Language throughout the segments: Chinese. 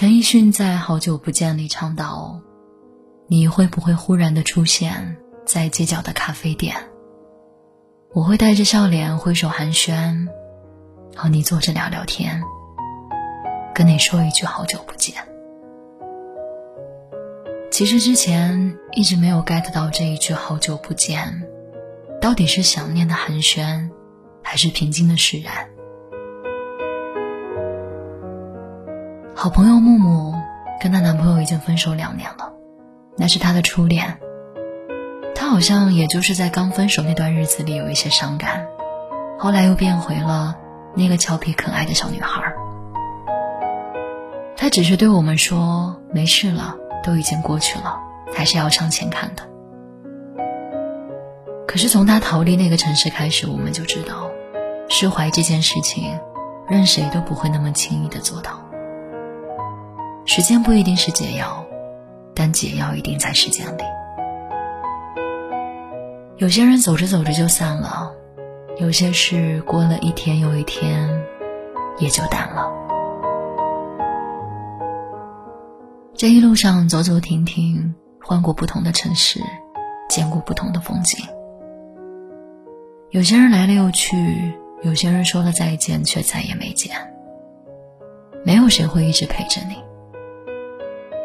陈奕迅在《好久不见》里唱道：“你会不会忽然的出现在街角的咖啡店？我会带着笑脸挥手寒暄，和你坐着聊聊天，跟你说一句好久不见。”其实之前一直没有 get 到这一句“好久不见”，到底是想念的寒暄，还是平静的释然？好朋友木木跟她男朋友已经分手两年了，那是她的初恋。她好像也就是在刚分手那段日子里有一些伤感，后来又变回了那个俏皮可爱的小女孩。她只是对我们说：“没事了。”都已经过去了，还是要向前看的。可是从他逃离那个城市开始，我们就知道，释怀这件事情，任谁都不会那么轻易的做到。时间不一定是解药，但解药一定在时间里。有些人走着走着就散了，有些事过了一天又一天，也就淡了。这一路上走走停停，换过不同的城市，见过不同的风景。有些人来了又去，有些人说了再见却再也没见。没有谁会一直陪着你。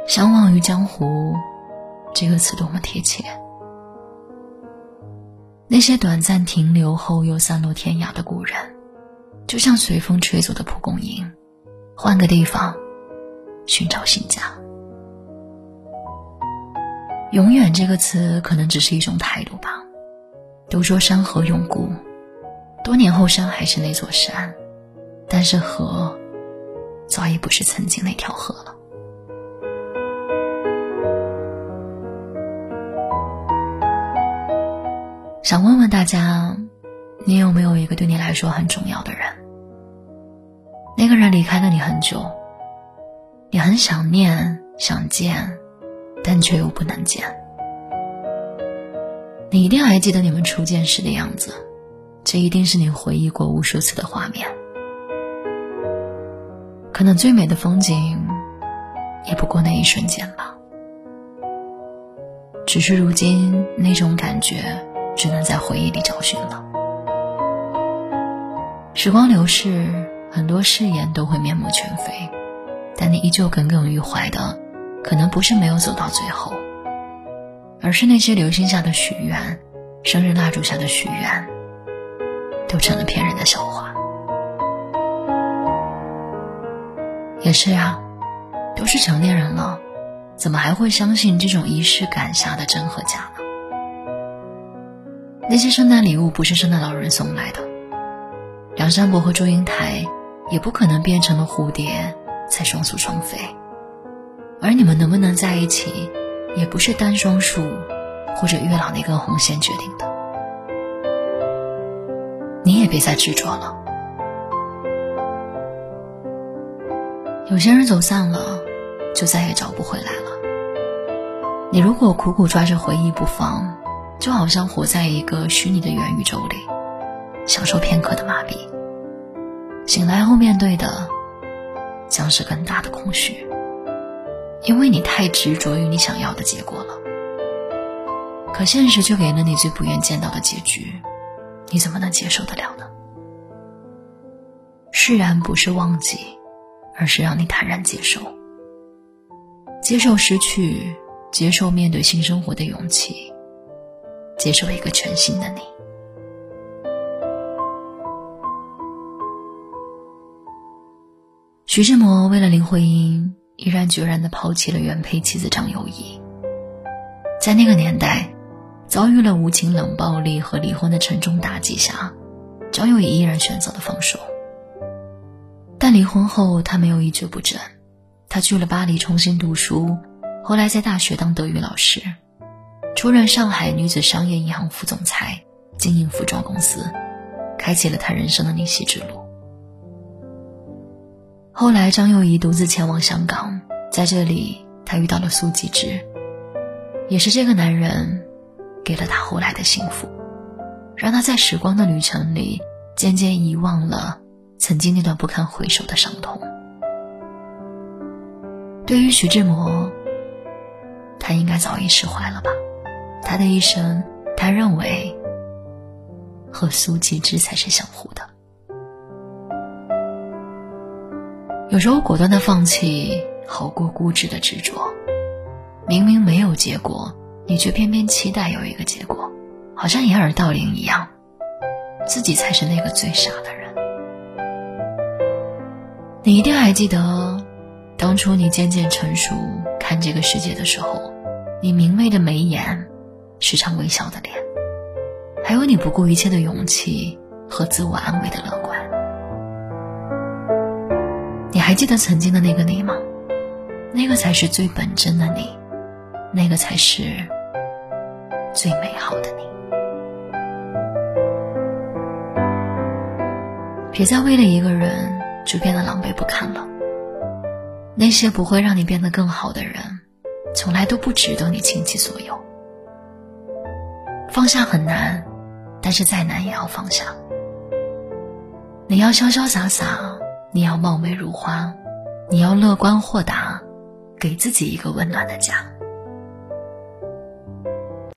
相忘于江湖，这个词多么贴切。那些短暂停留后又散落天涯的故人，就像随风吹走的蒲公英，换个地方，寻找新家。永远这个词可能只是一种态度吧。都说山河永固，多年后山还是那座山，但是河早已不是曾经那条河了。想问问大家，你有没有一个对你来说很重要的人？那个人离开了你很久，你很想念、想见。但却又不能见。你一定还记得你们初见时的样子，这一定是你回忆过无数次的画面。可能最美的风景，也不过那一瞬间吧。只是如今那种感觉，只能在回忆里找寻了。时光流逝，很多誓言都会面目全非，但你依旧耿耿于怀的。可能不是没有走到最后，而是那些流星下的许愿，生日蜡烛下的许愿，都成了骗人的笑话。也是啊，都是成年人了，怎么还会相信这种仪式感下的真和假？那些圣诞礼物不是圣诞老人送来的，梁山伯和祝英台也不可能变成了蝴蝶，才双宿双飞。而你们能不能在一起，也不是单双数或者月老那根红线决定的。你也别再执着了。有些人走散了，就再也找不回来了。你如果苦苦抓着回忆不放，就好像活在一个虚拟的元宇宙里，享受片刻的麻痹。醒来后面对的，将是更大的空虚。因为你太执着于你想要的结果了，可现实却给了你最不愿见到的结局，你怎么能接受得了呢？释然不是忘记，而是让你坦然接受，接受失去，接受面对新生活的勇气，接受一个全新的你。徐志摩为了林徽因。毅然决然的抛弃了原配妻子张幼仪。在那个年代，遭遇了无情冷暴力和离婚的沉重打击下，张幼仪依然选择了放手。但离婚后，她没有一蹶不振，她去了巴黎重新读书，后来在大学当德语老师，出任上海女子商业银行副总裁，经营服装公司，开启了她人生的逆袭之路。后来，张幼仪独自前往香港，在这里，她遇到了苏纪之，也是这个男人，给了她后来的幸福，让她在时光的旅程里渐渐遗忘了曾经那段不堪回首的伤痛。对于徐志摩，他应该早已释怀了吧？他的一生，他认为和苏纪之才是相互的。有时候果断的放弃，好过固执的执着。明明没有结果，你却偏偏期待有一个结果，好像掩耳盗铃一样，自己才是那个最傻的人。你一定还记得，当初你渐渐成熟看这个世界的时候，你明媚的眉眼，时常微笑的脸，还有你不顾一切的勇气和自我安慰的乐观。你还记得曾经的那个你吗？那个才是最本真的你，那个才是最美好的你。别再为了一个人。就变得狼狈不堪了。那些不会让你变得更好的人，从来都不值得你倾其所有。放下很难，但是再难也要放下。你要潇潇洒洒，你要貌美如花，你要乐观豁达，给自己一个温暖的家。